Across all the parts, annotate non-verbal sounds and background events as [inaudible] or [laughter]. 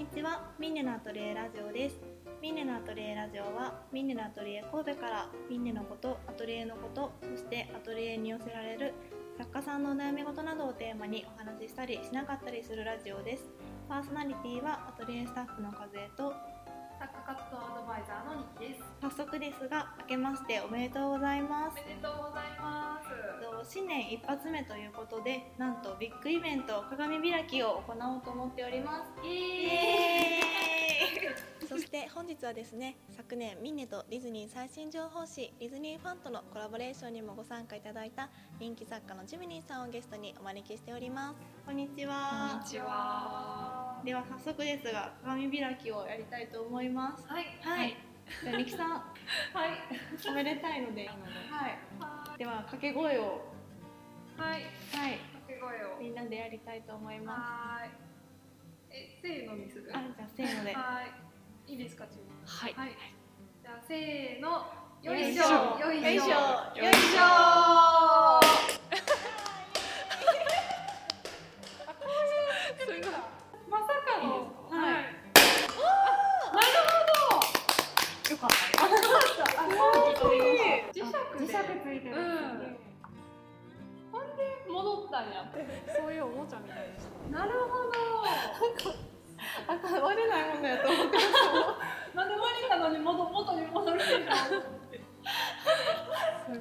にちは。ミンネのアトリエラジオです。ミンネのアトリエラジオはミンネのアトリエ神戸からミンネのことアトリエのことそしてアトリエに寄せられる作家さんのお悩み事などをテーマにお話ししたりしなかったりするラジオです。パーソナリティはアトリエスタッフの和江と作家活動アドバイザーのニキです。早速ですが明けましておめでとうございますおめでとうございます。と新年一発目ということでなんとビッグイベント鏡開きを行おうと思っておりますイイエエーイそして本日はですね昨年ミンネとディズニー最新情報誌ディズニーファンとのコラボレーションにもご参加いただいた人気作家のジムニーさんをゲストにお招きしておりますこんにちはこんにちは。では早速ですが鏡開きをやりたいと思いますはい。はいじゃあミキさん [laughs] はい。おめでたいのではいでは掛け声をはい。はい掛け声を。みんなでやりたいと思いまはーい。え、せーのにする？すあじゃあせーのではい。いいですか。はい。はい。じゃあ、せーの。よいしよいしょ。ょ。よいしょ。よいしょ。よい。まさかの。い。よかった。あ、本当に。磁石で。磁石ついてるう。ん。ほんで、戻ったんや。そう。いう。おもちゃみたいでした。なるほど。あ割れないもんだよと思ってなんで割れたのに元元に戻るんだすごい。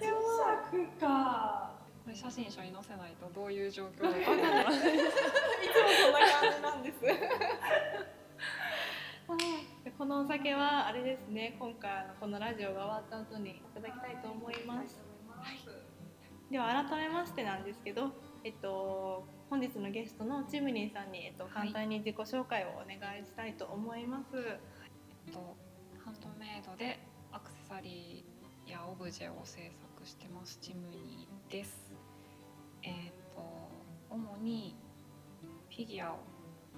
磁石か。これ写真書に載せないとどういう状況かわかんない。いつもそんな感じなんです。でこのお酒はあれですね今回のこのラジオが終わった後にいただきたいと思います。では改めましてなんですけど、えっと、本日のゲストのチムニーさんに、えっと、簡単に自己紹介をお願いしたいと思います。えっとハンドメイドでアクセサリーやオブジェを制作してますチムニーです。えっと主にフィギュアを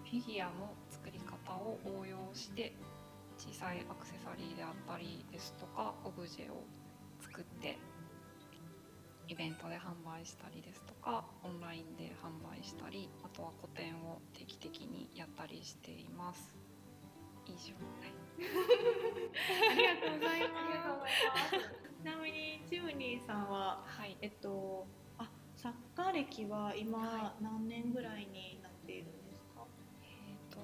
フィギュアの作り方を応用して小さいアクセサリーであったりですとかオブジェを作ってイベントで販売したりですとかオンラインで販売したりあとは個展を定期的にやったりしています以上、[laughs] ありがとうございありがとうまございます。す。[laughs] ちなみにチムニーさんははいえっとあ作家歴は今は何年ぐらいになっているんですか？えー、と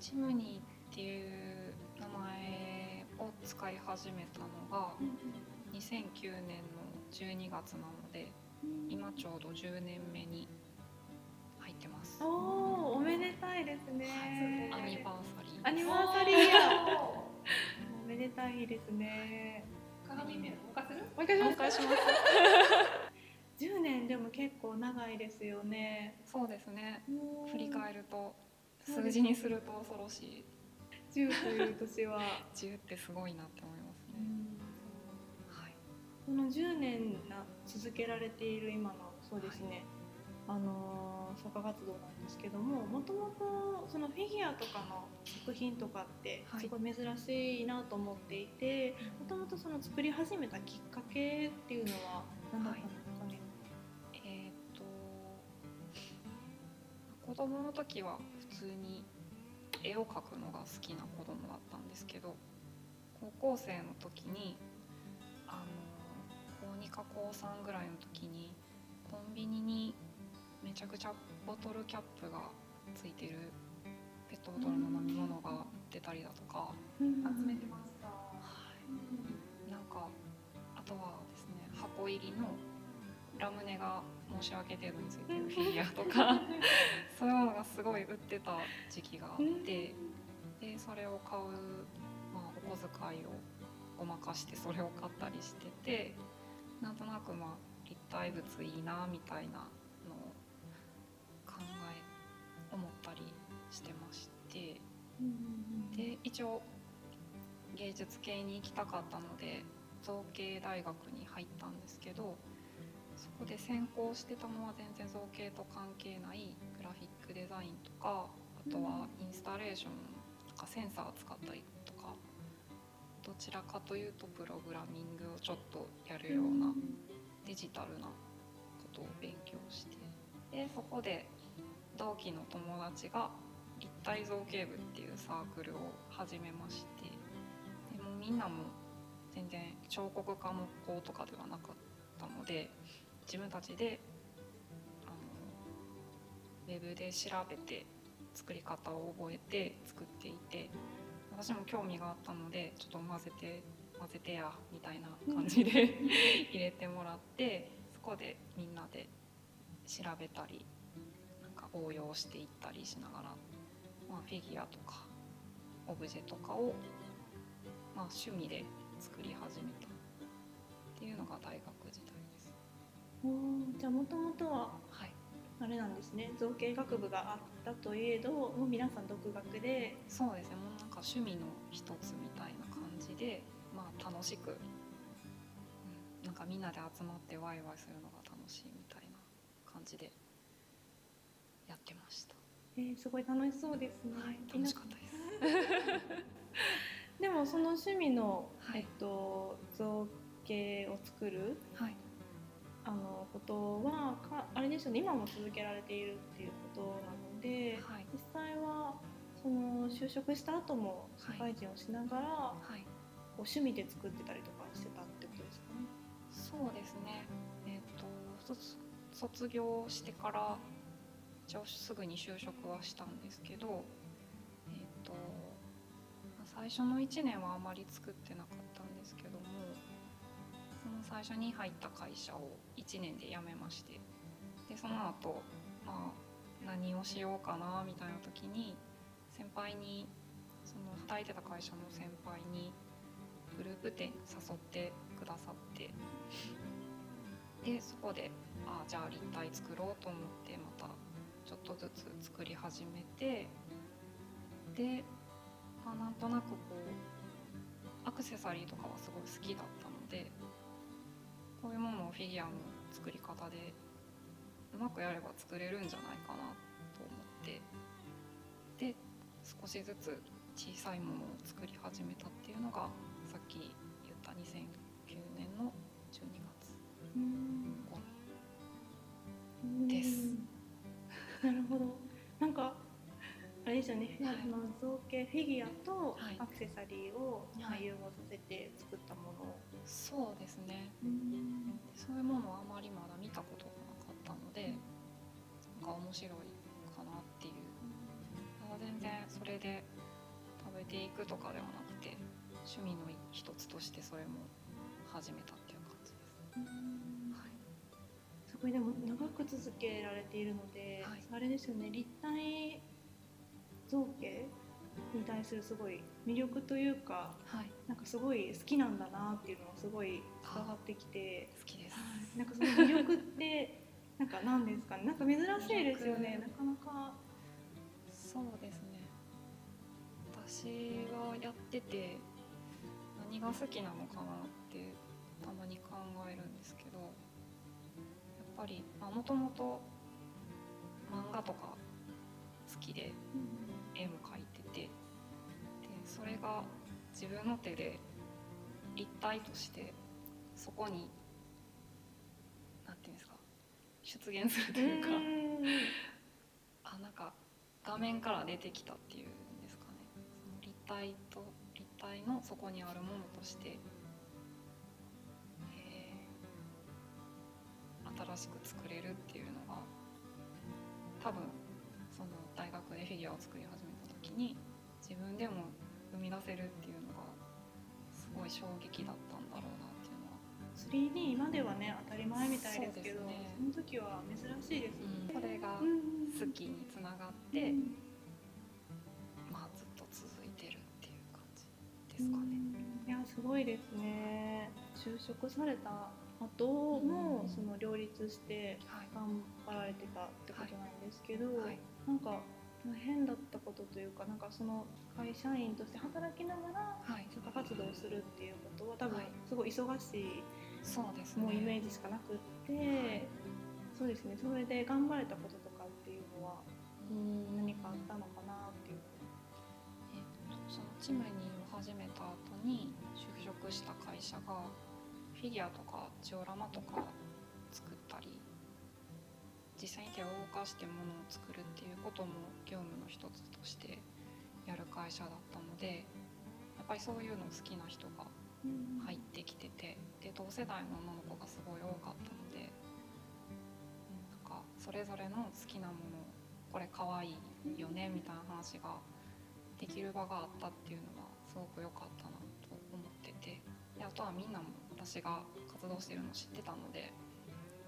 チムニーっていう名前を使い始めたのが2009年の12月なので今ちょうど10年目に入ってますおおおめでたいですね。アニバーサリーアニバーサリーや。おめでたいですね。鏡見る。おかする？お願いします10年でも結構長いですよね。そうですね振り返ると数字にすると恐ろしい10という年は。10ってすごいなって思いますこの10年な続けられている今のそうですね、あのー作家活動なんですけどももともとそのフィギュアとかの作品とかってはい。すごい珍しいなと思っていてもともとその作り始めたきっかけっていうのは何だったんですかね、えーっと子供の時は普通に絵を描くのが好きな子供だったんですけど高校生の時にあの高2か高3ぐらいの時にコンビニにめちゃくちゃボトルキャップがついてるペットボトルの飲み物が売ってたりだとか、うん。集めてました。なんかあとはですね箱入りのラムネが申し訳程度についてるフィギュアとかそういうものがすごい売ってた時期があってでそれを買う、まあ、お小遣いをごまかしてそれを買ったりしててなんとなくまあ立体物いいなみたいなのを考え思ったりしてまして。で一応芸術系に行きたかったので造形大学に入ったんですけどそこで専攻してたのは全然造形と関係ないグラフィックデザインとかあとはインスタレーションとかセンサーを使ったりどちらかというとプログラミングをちょっとやるようなデジタルなことを勉強して。でそこで同期の友達が立体造形部っていうサークルを始めまして。でもみんなも全然彫刻科の子とかではなかったので自分たちであのウェブで調べて作り方を覚えて作っていて私も興味があったのでちょっと混ぜて混ぜてやみたいな感じで [laughs] 入れてもらってそこでみんなで調べたりなんか応用していったりしながら、まあ、フィギュアとかオブジェとかを、まあ、趣味で作り始めた。っていうのが大学時代です。おーじゃあもともとははい、あれなんですね。造形学部があったといえどもう皆さん独学でそうですねもうなんか趣味の一つみたいな感じで、まあ、楽しく、うん、なんかみんなで集まってワイワイするのが楽しいみたいな感じでやってました。えーすごい楽しそうですね、はい、楽しかったです。[laughs] でもその趣味の、はいえっと、造形を作るはい、あのことはかあれですよね今も続けられているっていうことなので、はい、実際はその就職した後も社会人をしながら、はい、こう趣味で作ってたりとかしてたってことですかね？そうですね。えっ、と卒卒業してから一応すぐに就職はしたんですけど、えっ、とまあ最初の1年はあまり作ってなかったんですけども、その最初に入った会社を1年で辞めまして、でその後まあ何をしようかなみたいな時に先輩にその働いてた会社の先輩にグループ展誘ってくださってでそこであじゃあ立体作ろうと思ってまたちょっとずつ作り始めてで、まあ、なんとなくこうアクセサリーとかはすごい好きだったのでこういうものをフィギュアの作り方でうまくやれば作れるんじゃないかなと思って。で少しずつ小さいものを作り始めたっていうのがさっき言った2009年の12月頃です。なるほど。なんかあれですよね。はい。あの造形フィギュアとはい。アクセサリーをまあはい融合させて作ったもの。そうですね。うん。そういうものはあまりまだ見たことがのでなんか面白いかなっていう全然それで食べていくとかではなくて趣味の一つとしてそれも始めたっていう感じです。はいすごいでも長く続けられているので、はいあれですよね立体造形に対するすごい魅力というかはい、なんかすごい好きなんだなっていうのがすごい伝わってきて好きです。なんかその魅力ってなんか何ですかね。なんか珍しいですよね。なかなか。そうですね。私がやってて何が好きなのかなってたまに考えるんですけどやっぱりもともと漫画とか好きで絵も描いててでそれが自分の手で立体としてそこになんていうんですか出現するというか。あなんか画面から出てきたっていうんですかね。その立体と立体のそこにあるものとして、え。ー新しく作れるっていうのが多分その大学でフィギュアを作り始めた時に自分でも生み出せるっていうのがすごい衝撃だった 3D 今ではね当たり前みたいですけどそ,、ね。の時は珍しいですよね、これがうん。好きにつながって、まあずっと続いてるっていう感じですかね。いやすごいですね。就職された後も、うんその両立してはい。頑張られてたってことなんですけど、はい。なんか大変だったことというかなんかその会社員として働きながらはい、社会活動をするっていうことは多分はい。すごい忙しいそうですね。もうイメージしかなくって、はいそうですねそれで頑張れたこととかっていうのはうん何かあったのかなっていうえっとそのチムニーを始めた後に就職した会社がフィギュアとかジオラマとか作ったり実際に手を動かしてものを作るっていうことも業務の一つとしてやる会社だったのでやっぱりそういうの好きな人が入ってきててで同世代の女の子がすごい多かったのでなんかそれぞれの好きなものこれ可愛いよねみたいな話ができる場があったっていうのはすごく良かったなと思っててであとはみんなも私が活動してるの知ってたので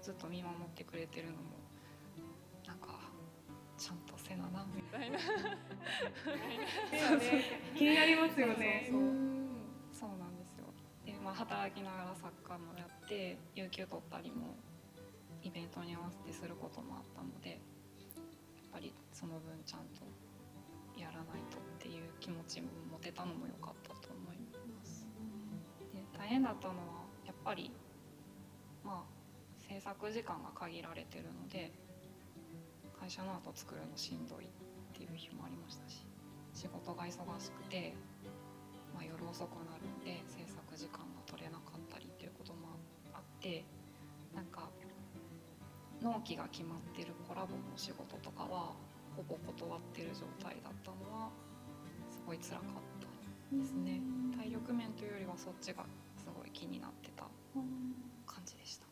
ずっと見守ってくれてるのもなんかちゃんとせななみたいな。[laughs] 気になりますよね。そうそうそうまあ、働きながらサッカーもやって有給取ったりもイベントに合わせてすることもあったのでやっぱりその分ちゃんとやらないとっていう気持ちも持てたのも良かったと思います。で大変だったのはやっぱりまあ制作時間が限られてるので会社の後作るのしんどいっていう日もありましたし仕事が忙しくて、まあ、夜遅くなるんで制作時間てなんか納期が決まってるコラボの仕事とかはほぼ断ってる状態だったのはすごい辛かったですね。体力面というよりはそっちがすごい気になってた感じでした。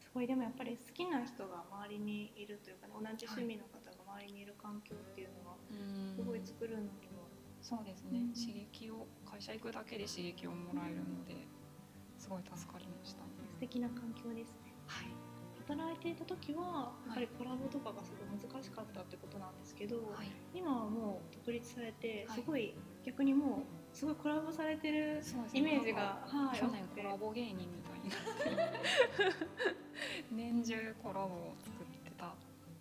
すごい。でもやっぱり好きな人が周りにいるというかね同じ趣味の方が周りにいる環境っていうのはすごい作るのにはそうですね、うん。刺激を会社行くだけで刺激をもらえるのですごい助かりましたね素敵な環境ですね。はい。働いていた時はやっぱりコラボとかがすごい難しかったってことなんですけど、はい。今はもう独立されてはい。すごい逆にもうすごいコラボされてるイメージがはい去年コラボ芸人みたいになって。[laughs] 年中コラボを作ってた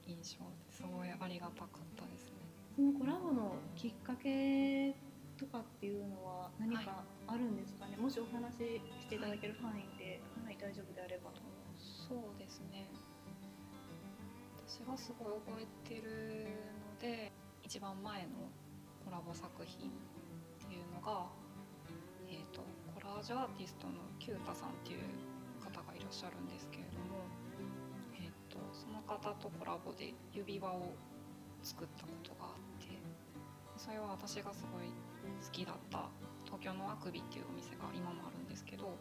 印象ですごいありがたかったですね。そのコラボのきっかけとかっていうのは何かあるんですかね、もしお話ししていただける範囲で、はい、大丈夫であればと思います。そうですね私がすごい覚えてるので一番前のコラボ作品っていうのが、えー、とコラージュアーティストのキュータさんっていう方がいらっしゃるんですけれども、えー、とその方とコラボで指輪を作ったことがあってそれは私がすごい好きだった東京のあくびっていうお店が今もあるんですけど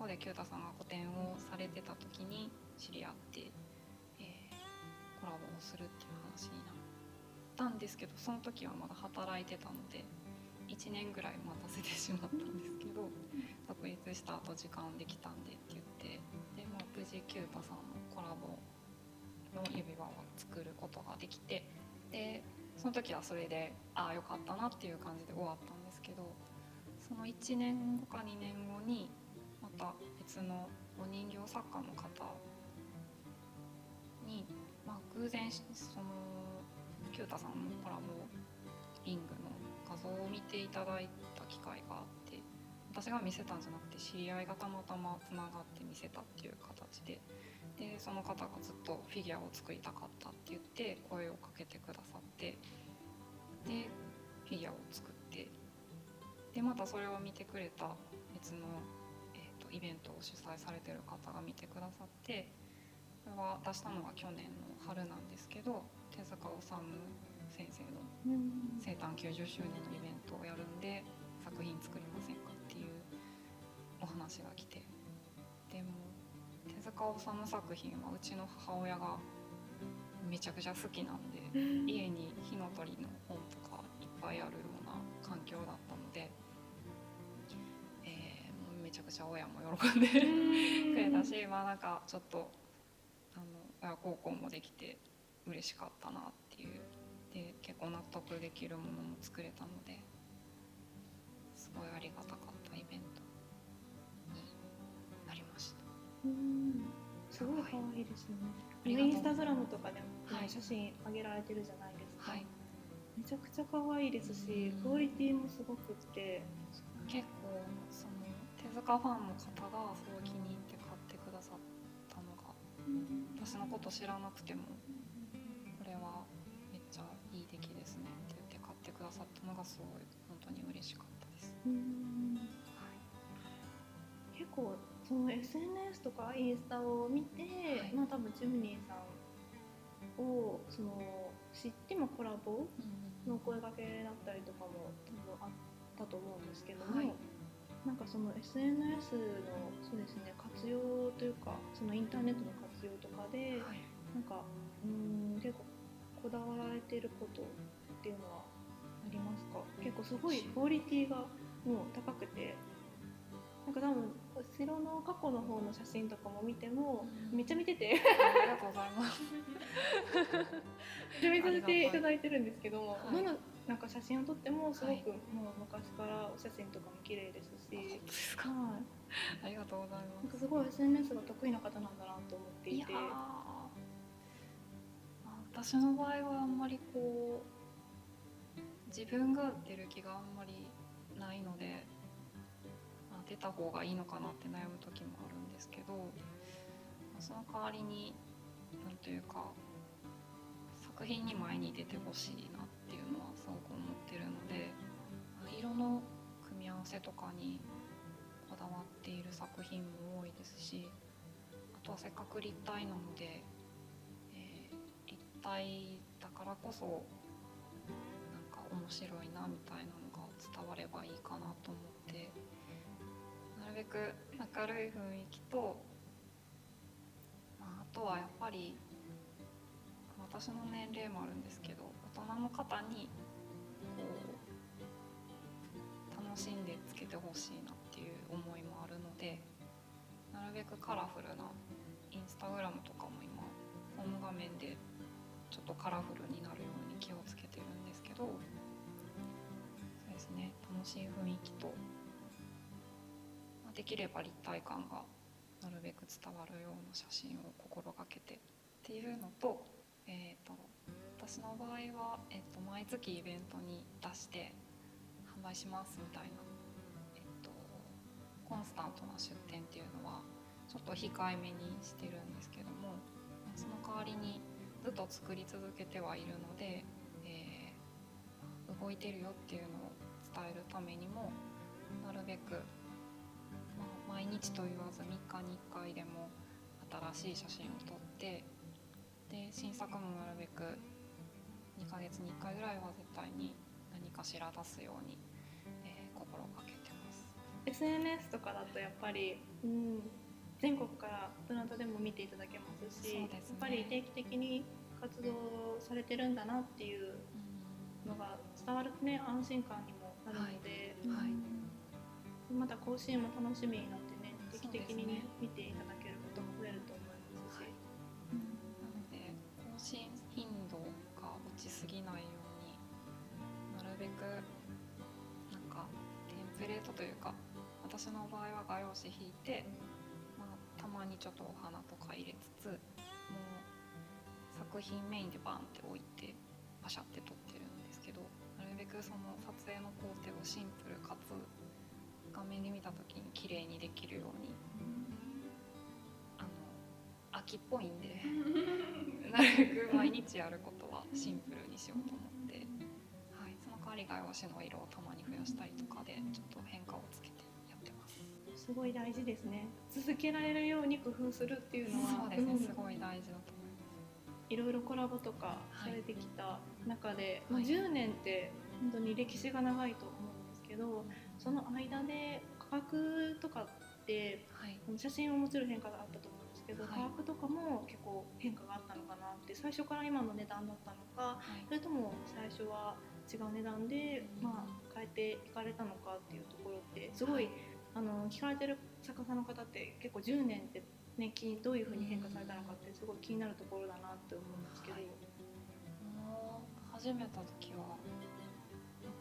こでキュータさんが個展をされてた時に知り合って、えーコラボをするっていう話になったんですけどその時はまだ働いてたので1年ぐらい待たせてしまったんですけど独立した後時間できたんでって言ってで、まあ、無事キュータさんのコラボの指輪を作ることができてでその時はそれでああよかったなっていう感じで終わったんですけどその1年後か2年後にまた別のお人形作家の方に、まあ、偶然そのキュータさんのコラボリングの画像を見ていただいた機会があって私が見せたんじゃなくて知り合いがたまたまつながって見せたっていう形ででその方がずっとフィギュアを作りたかったって言って声をかけてくださってでフィギュアを作ってでまたそれを見てくれた別の、イベントを主催されてる方が見てくださってこれは出したのが去年の春なんですけど手塚治虫先生の生誕90周年のイベントをやるんで作品作りませんかっていうお話が来て。でも手塚治虫作品はうちの母親がめちゃくちゃ好きなんで家に火の鳥の本とかいっぱいあるような環境だったのめちゃくちゃ親も喜んでくれたしまあなんかちょっとあの親孝行もできて嬉しかったなっていうで結構納得できるものも作れたのですごいありがたかったイベントになりました。うんすごい可愛いですよね。インスタグラムとかでも、はい写真上げられてるじゃないですか。はい、めちゃくちゃ可愛いですしう、んクオリティもすごくって。結構その手塚ファンの方がすごい気に入って買ってくださったのが私のこと知らなくてもこれはめっちゃいい出来ですねって言って買ってくださったのがすごい本当に嬉しかったです。うん。結構その SNS とかインスタを見て、はい。まあ多分チムニーさんをその知ってもコラボうんの声掛けだったりとかも多分あったと思うんですけども、はいなんかその SNS のそうですね活用というかそのインターネットの活用とかではい。なんかうーん結構こだわられていることっていうのはありますか？結構すごいクオリティがもう高くて。なんか多分後ろの過去の方の写真とかも見てもうん。めっちゃ見てて。ありがとうございます。[laughs] めっちゃ見させていただいてるんですけども、はい。なんか写真を撮ってもすごはいくもう昔からお写真とかも綺麗ですし、い、ありがとうございなんます。かすごい SNS が得意な方なんだなと思っていて。私の場合はあんまりこう自分が出る気があんまりないので、まあ、出た方がいいのかなって悩む時もあるんですけど、まあその代わりになんというか作品に前に出てほしいなっていうのはすごく思ってるので、色の組み合わせとかにこだわっている作品も多いですしあとはせっかく立体なので、えー立体だからこそなんか面白いなみたいなのが伝わればいいかなと思ってなるべく明るい雰囲気と、まあ、あとはやっぱり私の年齢もあるんですけど大人の方にこう楽しんでつけてほしいなっていう思いもあるのでなるべくカラフルなインスタグラムとかも今ホーム画面でちょっとカラフルになるように気をつけてるんですけどそうですね楽しい雰囲気と、まできれば立体感がなるべく伝わるような写真を心がけてっていうのと,、えー、と私の場合は、えー、と毎月イベントに出して販売しますみたいな、えっと、コンスタントな出店っていうのはちょっと控えめにしてるんですけどもその代わりにずっと作り続けてはいるので、えー動いてるよっていうのを伝えるためにもなるべく、まあ、毎日と言わず3日に1回でも新しい写真を撮ってで新作もなるべく2ヶ月に1回ぐらいは絶対に何かしら出すように、えー心がけてます。SNS とかだとやっぱり、うん、全国からどなたでも見ていただけますしね。やっぱり定期的に活動されてるんだなっていうのが伝わるとね安心感にもなるので、はい。はい。うん。また更新も楽しみになってね定期的にね。見ていただというか私の場合は画用紙引いて、まあ、たまにちょっとお花とか入れつつもう作品メインでバンって置いてパシャって撮ってるんですけどなるべくその撮影の工程をシンプルかつ画面で見た時に綺麗にできるようにあの秋っぽいんで [laughs] なるべく毎日やることはシンプルにしようと思って、はい、その代わり画用紙の色をたまに増やしたりとかでちょっと変化をつけてやってます。すごい大事ですね。続けられるように工夫するっていうのはそうですね、んすごい大事だと思います。いろいろコラボとかはいされてきた中で、まあ、はい10年って本当に歴史が長いと思うんですけどその間で価格とかってはい、写真はもちろん変化があったと思うんですけど、はい。価格とかも結構変化があったのかなって最初から今の値段だったのかはい。それとも最初は違う値段で、まあ、変えていかれたのかっていうところってすごい、はいあの聞かれてる作家さんの方って結構10年って、ね、気どういうふうに変化されたのかってすごい気になるところだなって思うんですけど。はい始めた時は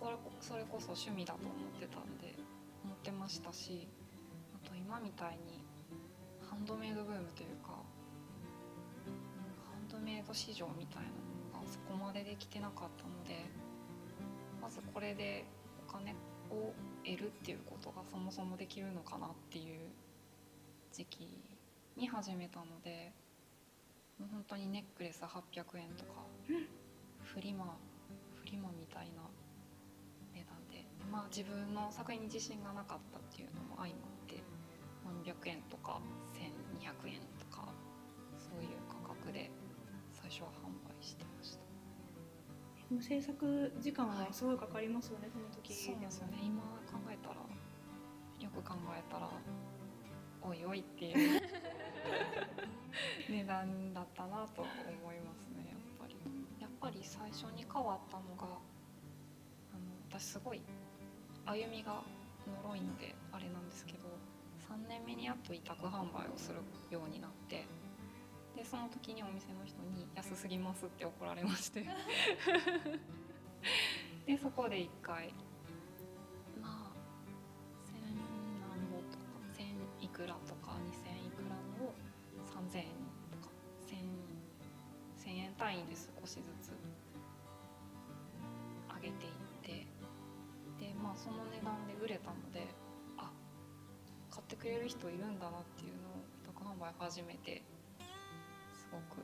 これそれこそ趣味だと思ってたんで思ってましたしあと今みたいにハンドメイドブームというか、うんハンドメイド市場みたいなものがそこまでできてなかったのでまずこれでお金を得るっていうことがそもそもできるのかなっていう時期に始めたのでもう本当にネックレス800円とかフリマフリマみたいな値段でまあ自分の作品に自信がなかったっていうのも相まって何百円とか1200円とかそういう価格で最初は販売してました。制作時間はすごいかかりますよね、その時そうなんですよね。今考えたらよく考えたらおいおいっていう [laughs] 値段だったなと思いますねやっぱり。やっぱり最初に変わったのがあの私すごい歩みが脆いのであれなんですけど3年目にやっと委託販売をするようになってでその時にお店の人に「安すぎます」って怒られまして。[laughs] でそこで1回まあ千何ぼとか千いくらとか二千いくらのを三千円とか千千円単位で少しずつ上げていって。でまあその値段で売れたのであ買ってくれる人いるんだなっていうのを委託販売始めてすごく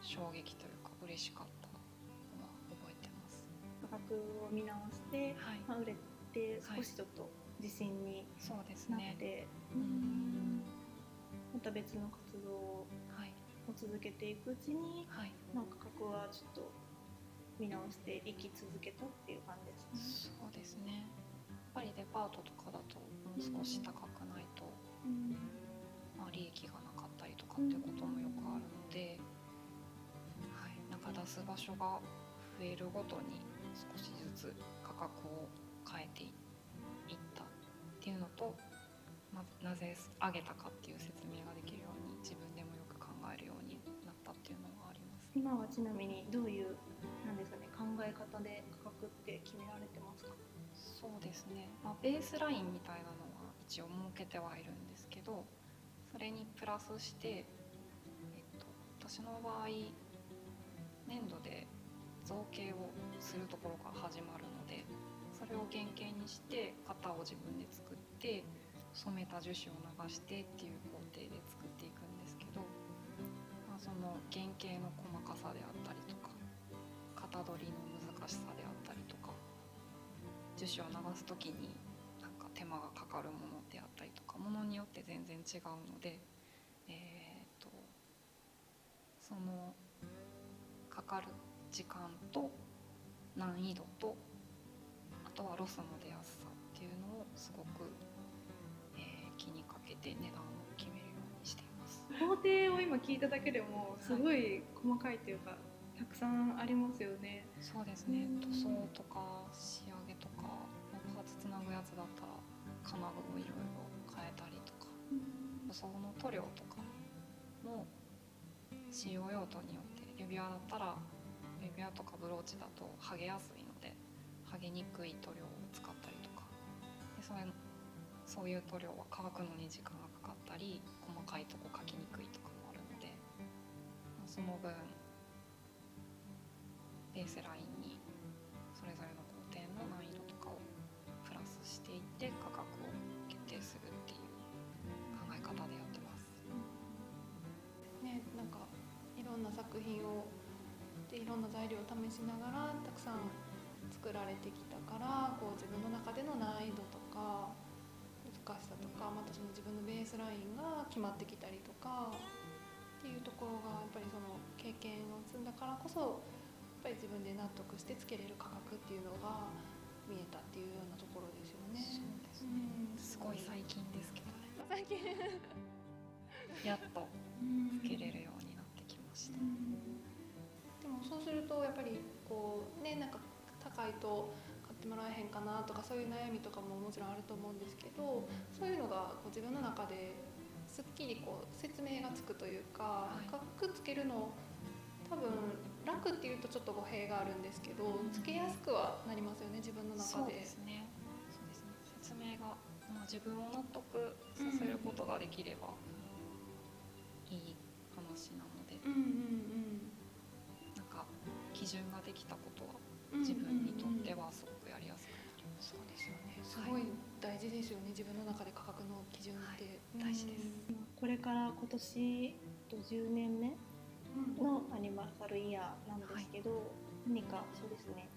衝撃というか嬉しかったのは覚えてます。価格を見直して、はいまあ、売れて少しちょっと自信にそうですなっね。て、うんまた別の活動をはい続けていくうちに、はい。まあ、価格はちょっと見直して生き続けたっていう感じですね。そうですね。やっぱりデパートとかだと少し高くないと、うんまあ、利益が所が増えるごとに少しずつ価格を変えていったっていうのと、まずなぜ上げたかっていう説明ができるように自分でもよく考えるようになったっていうのはあります。今はちなみにどういうなんですかね考え方で価格って決められてますか？そうですね、まあ、ベースラインみたいなのは一応設けてはいるんですけどそれにプラスして、えっと、私の場合粘土で造形をするところから始まるのでそれを原型にして型を自分で作って染めた樹脂を流してっていう工程で作っていくんですけど、まあ、その原型の細かさであったりとか型取りの難しさであったりとか樹脂を流す時になんか手間がかかるものであったりとかものによって全然違うのでえー、とそのかかる時間と難易度とあとはロスの出やすさっていうのをすごく、えー気にかけて値段を決めるようにしています。工程を今聞いただけでもすごい細かいというか、たくさんありますよね。そうですね。うん。塗装とか仕上げとかまあパーツつなぐやつだったら金具をいろいろ変えたりとか。塗装の塗料とかも使用用途によって指輪だったら指輪とかブローチだと剥げやすいので剥げにくい塗料を使ったりとか。でそれそういう塗料は乾くのに時間がかかったり細かいとこ描きにくいとかもあるので、その分ベースラインんな材料を試しながらたくさん作られてきたからこう自分の中での難易度とか難しさとかまたその自分のベースラインが決まってきたりとかっていうところがやっぱりその経験を積んだからこそやっぱり自分で納得してつけれる価格っていうのが見えたっていうようなところですよね。そうですうね。んすごい最近ですけどね。最近やっとつけれるようになってきました。でもそうするとやっぱりこうねなんか高いと買ってもらえへんかなとかそういう悩みとかももちろんあると思うんですけどそういうのがこう自分の中ですっきりこう説明がつくというか、はい。価格つけるの多分楽っていうとちょっと語弊があるんですけどつけやすくはなりますよね自分の中で。そうですね。説明がまあ自分を納得させることができればいい話なので、うんうんなん準ができたことはうん自分にとってはすごくやりやすくなります。そうですよね。すごい大事ですよね。自分の中で価格の基準って、大事です。これから今年と10年目うん。のアニバーサルイヤーなんですけど、何かそうですね。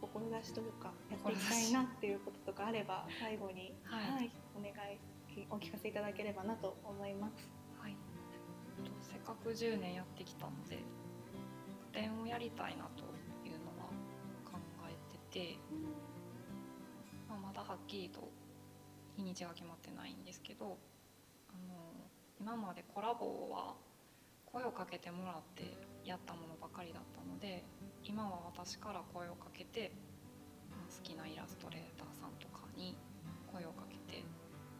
志というかやっていきたいなっていうこととかあれば最後に、はい。お願いお聞かせいただければなと思います。はい。とせっかく10年やってきたので、展をやりたいなというのは考えてて、まあ、まだはっきりと日にちが決まってないんですけどあの今までコラボは声をかけてもらってやったものばかりだったので今は私から声をかけて、ま、好きなイラストレーターさんとかに声をかけて、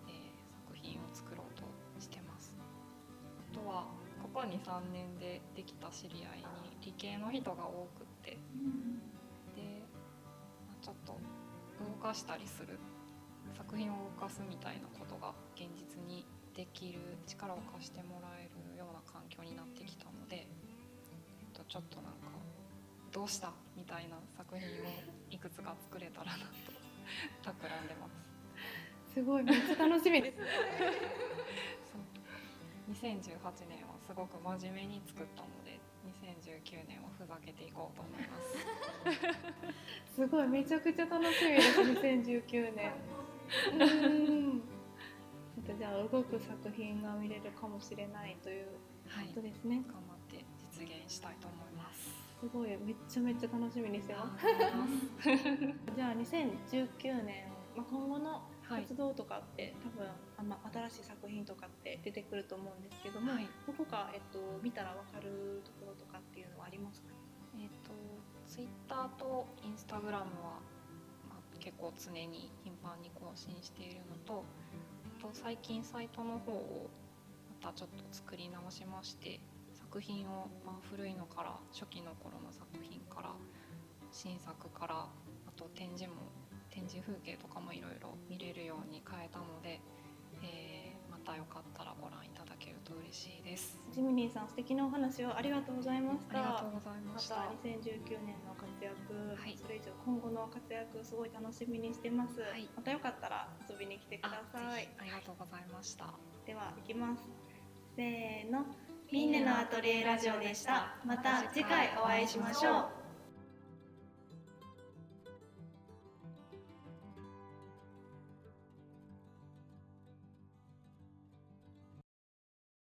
えー作品を作ろうとしてます。あとはここ23年でできた知り合いに理系の人が多くってで、まあ、ちょっと動かしたりする作品を動かすみたいなことが現実にできる力を貸してもらえるような環境になってきたので、えっと、ちょっとなんか「どうした?」みたいな作品をいくつか作れたらなと [laughs] 企んでます。すごいめっちゃ楽しみです [laughs] そう2018年はすごく真面目に作ったので2019年はふざけていこうと思います。[laughs] すごいめちゃくちゃ楽しみです [laughs] 2019年うん。じゃあ動く作品が見れるかもしれないというはい、ことですね。頑張って実現したいと思います。すごいめっちゃめっちゃ楽しみにしてます。[laughs] じゃあ2019年、まあ、今後のはい活動とかって、多分あんま新しい作品とかって出てくると思うんですけども、はい。どこか、えっと、見たら分かるところとかっていうのはありますか？えっ、とツイッターとインスタグラムは、まあ、結構常に頻繁に更新しているのとあと最近サイトの方をまたちょっと作り直しまして作品を、まあ、古いのから初期の頃の作品から新作からあと展示も展示風景とかもいろいろ見れるように変えたので、えーまたよかったらご覧いただけると嬉しいです。ジミニーさん素敵なお話をありがとうございました。ありがとうございまました。た2019年の活躍、はい。それ以上今後の活躍すごい楽しみにしてます、はい。またよかったら遊びに来てくだあさい。ありがとうございました。では行きます。せーの。ミンネのアトリエラジオでした。また次回お会いしましょう